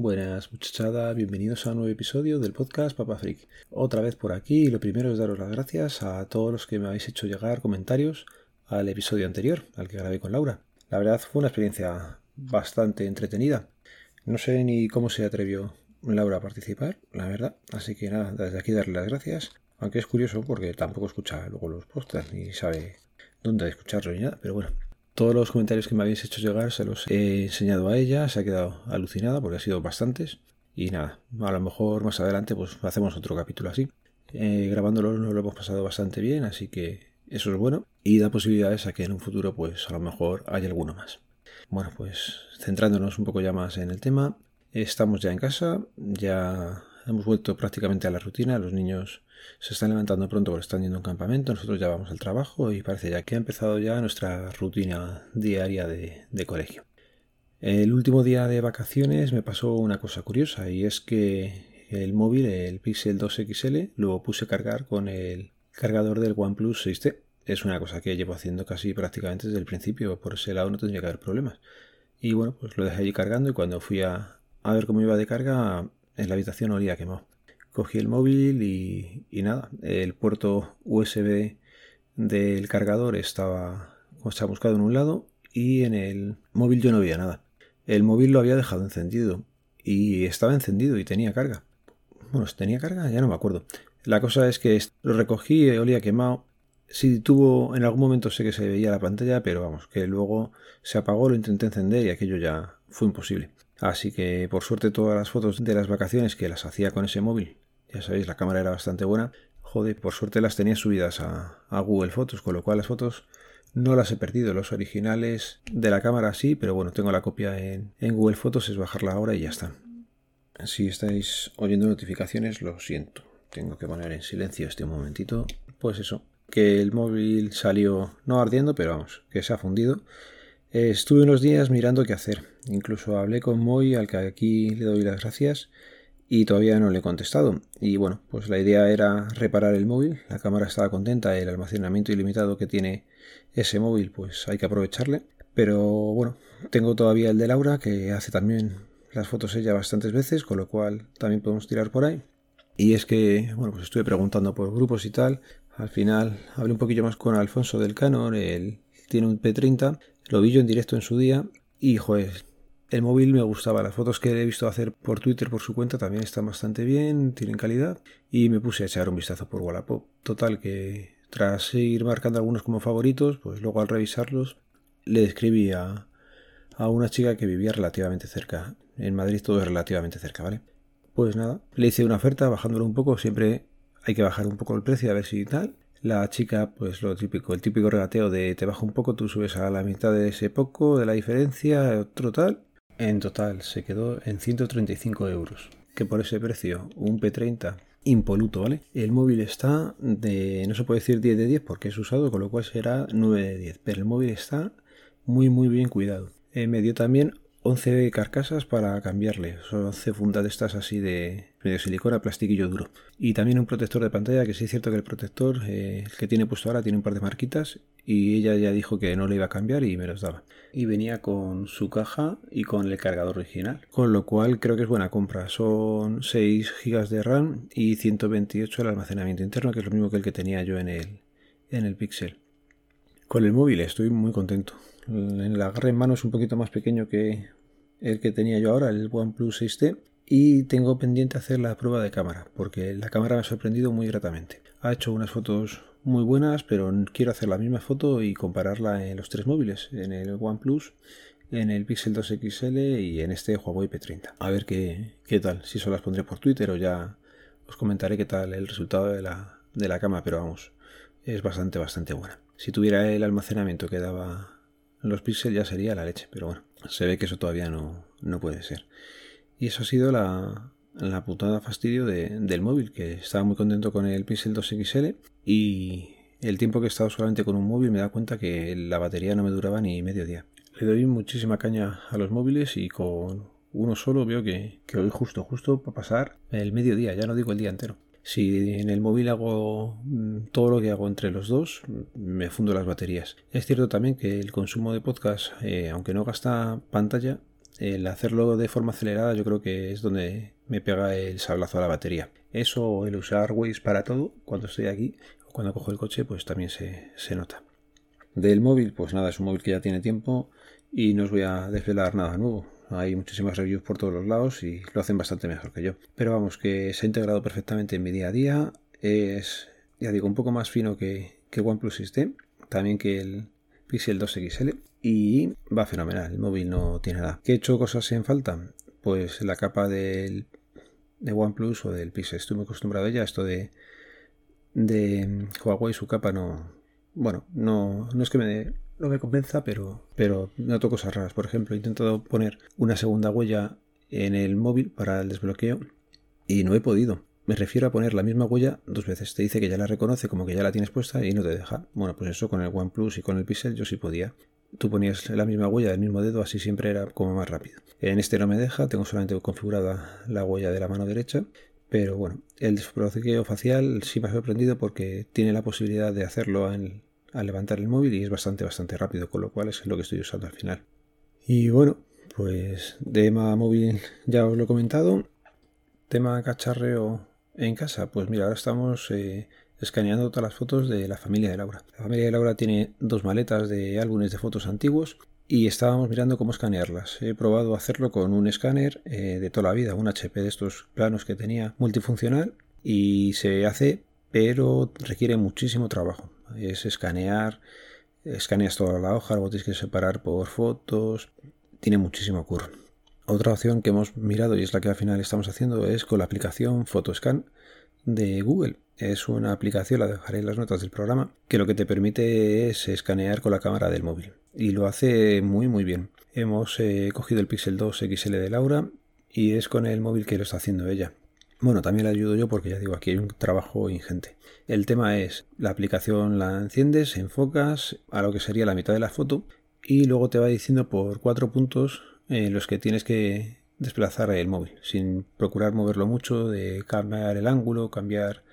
Buenas muchachada, bienvenidos a un nuevo episodio del podcast Papa Freak. Otra vez por aquí y lo primero es daros las gracias a todos los que me habéis hecho llegar comentarios al episodio anterior, al que grabé con Laura. La verdad fue una experiencia bastante entretenida. No sé ni cómo se atrevió Laura a participar, la verdad. Así que nada, desde aquí darle las gracias. Aunque es curioso porque tampoco escucha luego los podcasts ni sabe dónde escucharlo ni nada, pero bueno, todos los comentarios que me habéis hecho llegar se los he enseñado a ella, se ha quedado alucinada porque ha sido bastantes. Y nada, a lo mejor más adelante pues hacemos otro capítulo así. Eh, grabándolo nos lo hemos pasado bastante bien, así que eso es bueno. Y da posibilidades a que en un futuro pues a lo mejor haya alguno más. Bueno, pues centrándonos un poco ya más en el tema. Estamos ya en casa, ya hemos vuelto prácticamente a la rutina. Los niños se están levantando pronto porque están yendo a un campamento, nosotros ya vamos al trabajo y parece ya que ha empezado ya nuestra rutina diaria de, colegio. El último día de vacaciones me pasó una cosa curiosa y es que el móvil, el Pixel 2 XL, lo puse a cargar con el cargador del OnePlus 6T. Es una cosa que llevo haciendo casi prácticamente desde el principio, por ese lado no tendría que haber problemas. Y bueno, pues lo dejé allí cargando y cuando fui a, a ver cómo iba de carga, en la habitación olía quemado cogí el móvil y, nada, el puerto USB del cargador estaba, buscado en un lado y en el móvil yo no veía nada. El móvil lo había dejado encendido y estaba encendido y tenía carga. Bueno, ¿tenía carga? Ya no me acuerdo. La cosa es que lo recogí, olía quemado. Sí tuvo, en algún momento sé que se veía la pantalla, pero vamos, que luego se apagó, lo intenté encender y aquello ya fue imposible. Así que por suerte todas las fotos de las vacaciones que las hacía con ese móvil, ya sabéis, la cámara era bastante buena. Joder, por suerte las tenía subidas a, Google Fotos, con lo cual las fotos no las he perdido. Los originales de la cámara sí, pero bueno, tengo la copia en, Google Fotos, es bajarla ahora y ya está. Si estáis oyendo notificaciones, lo siento. Tengo que poner en silencio este momentito. Pues eso, que el móvil salió no ardiendo, pero vamos, que se ha fundido. Estuve unos días mirando qué hacer. Incluso hablé con Moy, al que aquí le doy las gracias, y todavía no le he contestado. Y bueno, pues la idea era reparar el móvil. La cámara estaba contenta, el almacenamiento ilimitado que tiene ese móvil, pues hay que aprovecharle. Pero bueno, tengo todavía el de Laura, que hace también las fotos ella bastantes veces, con lo cual también podemos tirar por ahí. Y es que, bueno, pues estuve preguntando por grupos y tal. Al final hablé un poquillo más con Alfonso del Canon, él tiene un P30, lo vi yo en directo en su día y, joder, el móvil me gustaba, las fotos que he visto hacer por Twitter por su cuenta también están bastante bien, tienen calidad y me puse a echar un vistazo por Wallapop. Total que tras ir marcando algunos como favoritos, pues luego al revisarlos le escribí a, a una chica que vivía relativamente cerca. En Madrid todo es relativamente cerca, ¿vale? Pues nada, le hice una oferta bajándolo un poco, siempre hay que bajar un poco el precio a ver si tal. La chica, pues lo típico, el típico regateo de te bajo un poco, tú subes a la mitad de ese poco, de la diferencia, otro tal, en total se quedó en 135 euros, que por ese precio un P30 impoluto, ¿vale? El móvil está de, no se puede decir 10 de 10 porque es usado, con lo cual será 9 de 10, pero el móvil está muy muy bien cuidado. Eh, me dio también 11 carcasas para cambiarle. Son 11 fundas de estas así de medio silicona, plastiquillo duro. Y también un protector de pantalla, que sí es cierto que el protector, eh, que tiene puesto ahora, tiene un par de marquitas. Y ella ya dijo que no le iba a cambiar y me los daba. Y venía con su caja y con el cargador original. Con lo cual creo que es buena compra. Son 6 GB de RAM y 128 el almacenamiento interno, que es lo mismo que el que tenía yo en el, en el Pixel. Con el móvil estoy muy contento. El agarre en mano es un poquito más pequeño que el que tenía yo ahora, el OnePlus 6T. Y tengo pendiente hacer la prueba de cámara, porque la cámara me ha sorprendido muy gratamente. Ha hecho unas fotos muy buenas, pero quiero hacer la misma foto y compararla en los tres móviles, en el OnePlus, en el Pixel 2 XL y en este Huawei P30. A ver qué, qué tal, si solo las pondré por Twitter o ya os comentaré qué tal el resultado de la, de la cámara, pero vamos, es bastante, bastante buena. Si tuviera el almacenamiento que daba los píxeles ya sería la leche, pero bueno, se ve que eso todavía no, no puede ser. Y eso ha sido la, la putada fastidio del móvil, que estaba muy contento con el Pixel 2 XL y el tiempo que he estado solamente con un móvil me da cuenta que la batería no me duraba ni medio día. Le doy muchísima caña a los móviles y con uno solo veo que, que hoy justo, justo para pasar el mediodía, ya no digo el día entero. Si en el móvil hago mm, todo lo que hago entre los dos, me fundo las baterías. Es cierto también que el consumo de podcast, eh, aunque no gasta pantalla, el hacerlo de forma acelerada yo creo que es donde me pega el sablazo a la batería. Eso, el usar Waze para todo, cuando estoy aquí o cuando cojo el coche, pues también se, se nota. Del móvil, pues nada, es un móvil que ya tiene tiempo y no os voy a desvelar nada nuevo. Hay muchísimas reviews por todos los lados y lo hacen bastante mejor que yo. Pero vamos, que se ha integrado perfectamente en mi día a día. Es, ya digo, un poco más fino que, que OnePlus 6T, también que el Pixel 2 XL y va fenomenal. El móvil no tiene nada. ¿Qué he hecho cosas en falta? Pues la capa del de OnePlus o del Pixel. Estoy muy acostumbrado a ella. Esto de, de Huawei, su capa no. Bueno, no, no es que me, no me convenza, pero, pero noto cosas raras. Por ejemplo, he intentado poner una segunda huella en el móvil para el desbloqueo y no he podido. Me refiero a poner la misma huella dos veces. Te dice que ya la reconoce como que ya la tienes puesta y no te deja. Bueno, pues eso con el OnePlus y con el Pixel yo sí podía. Tú ponías la misma huella del mismo dedo, así siempre era como más rápido. En este no me deja, tengo solamente configurada la huella de la mano derecha. Pero bueno, el desbloqueo facial sí me ha sorprendido porque tiene la posibilidad de hacerlo al levantar el móvil y es bastante, bastante rápido, con lo cual es lo que estoy usando al final. Y bueno, pues tema móvil ya os lo he comentado. Tema cacharreo en casa, pues mira, ahora estamos eh, escaneando todas las fotos de la familia de Laura. La familia de Laura tiene dos maletas de álbumes de fotos antiguos y estábamos mirando cómo escanearlas. He probado hacerlo con un escáner eh, de toda la vida, un HP de estos planos que tenía multifuncional y se hace, pero requiere muchísimo trabajo. Es escanear, escaneas toda la hoja, luego tienes que separar por fotos, tiene muchísimo curro. Otra opción que hemos mirado y es la que al final estamos haciendo es con la aplicación Photoscan de Google. Es una aplicación, la dejaré en las notas del programa, que lo que te permite es escanear con la cámara del móvil. Y lo hace muy muy bien. Hemos eh, cogido el Pixel 2 XL de Laura y es con el móvil que lo está haciendo ella. Bueno, también le ayudo yo porque ya digo, aquí hay un trabajo ingente. El tema es, la aplicación la enciendes, enfocas a lo que sería la mitad de la foto y luego te va diciendo por cuatro puntos en los que tienes que desplazar el móvil, sin procurar moverlo mucho, de cambiar el ángulo, cambiar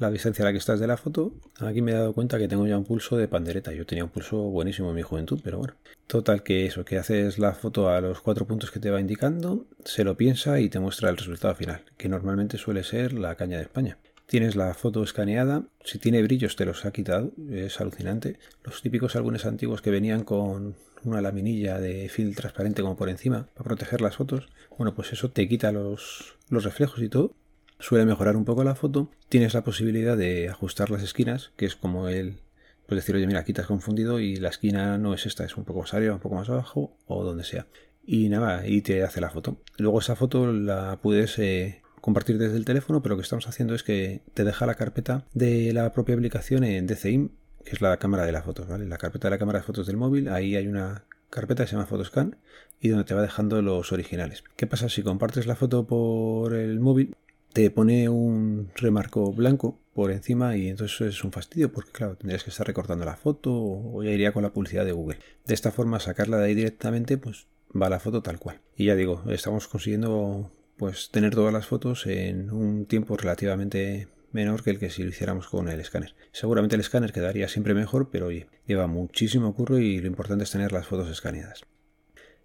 la distancia a la que estás de la foto. Aquí me he dado cuenta que tengo ya un pulso de pandereta. Yo tenía un pulso buenísimo en mi juventud, pero bueno. Total que eso, que haces la foto a los cuatro puntos que te va indicando, se lo piensa y te muestra el resultado final, que normalmente suele ser la caña de España. Tienes la foto escaneada, si tiene brillos te los ha quitado, es alucinante. Los típicos álbumes antiguos que venían con una laminilla de film transparente como por encima para proteger las fotos, bueno, pues eso te quita los, los reflejos y todo. Suele mejorar un poco la foto. Tienes la posibilidad de ajustar las esquinas, que es como el, pues decir, oye, mira, aquí te has confundido y la esquina no es esta, es un poco más arriba, un poco más abajo o donde sea. Y nada, y te hace la foto. Luego esa foto la puedes eh, compartir desde el teléfono, pero lo que estamos haciendo es que te deja la carpeta de la propia aplicación en DCIM que es la cámara de las fotos, ¿vale? La carpeta de la cámara de fotos del móvil, ahí hay una carpeta que se llama Photoscan y donde te va dejando los originales. ¿Qué pasa si compartes la foto por el móvil? Te pone un remarco blanco por encima y entonces es un fastidio porque claro, tendrías que estar recortando la foto o ya iría con la publicidad de Google. De esta forma sacarla de ahí directamente pues va la foto tal cual. Y ya digo, estamos consiguiendo pues tener todas las fotos en un tiempo relativamente menor que el que si lo hiciéramos con el escáner. Seguramente el escáner quedaría siempre mejor, pero oye, lleva muchísimo curro y lo importante es tener las fotos escaneadas.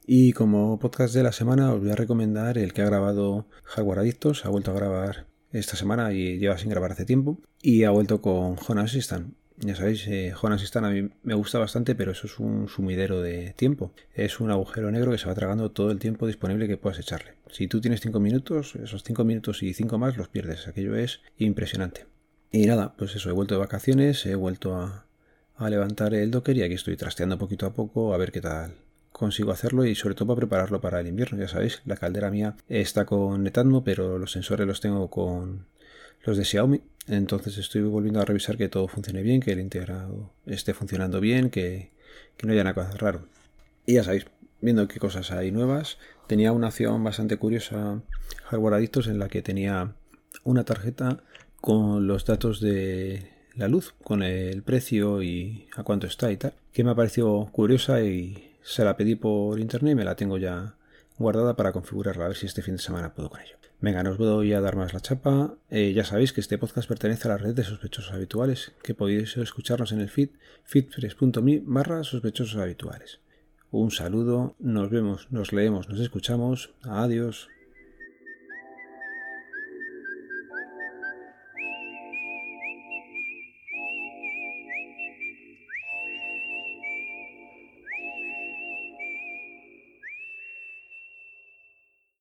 Y como podcast de la semana os voy a recomendar el que ha grabado Hardware Adictos, ha vuelto a grabar esta semana y lleva sin grabar hace tiempo, y ha vuelto con Jonas Assistant. Ya sabéis, eh, Jonas Assistant a mí me gusta bastante, pero eso es un sumidero de tiempo. Es un agujero negro que se va tragando todo el tiempo disponible que puedas echarle. Si tú tienes 5 minutos, esos 5 minutos y 5 más los pierdes. Aquello es impresionante. Y nada, pues eso, he vuelto de vacaciones, he vuelto a, levantar el docker y aquí estoy trasteando poquito a poco a ver qué tal consigo hacerlo y sobre todo para prepararlo para el invierno. Ya sabéis, la caldera mía está con Netatmo, pero los sensores los tengo con los de Xiaomi. Entonces estoy volviendo a revisar que todo funcione bien, que el integrado esté funcionando bien, que, que no haya nada raro. Y ya sabéis, viendo qué cosas hay nuevas. Tenía una opción bastante curiosa, Hardware Adictos, en la que tenía una tarjeta con los datos de la luz, con el precio y a cuánto está y tal, que me ha parecido curiosa y se la pedí por internet y me la tengo ya guardada para configurarla, a ver si este fin de semana puedo con ello. Venga, no os voy a dar más la chapa. Eh, ya sabéis que este podcast pertenece a la red de sospechosos habituales, que podéis escucharnos en el feed feedpress.me barra sospechosos habituales. Un saludo, nos vemos, nos leemos, nos escuchamos. Adiós.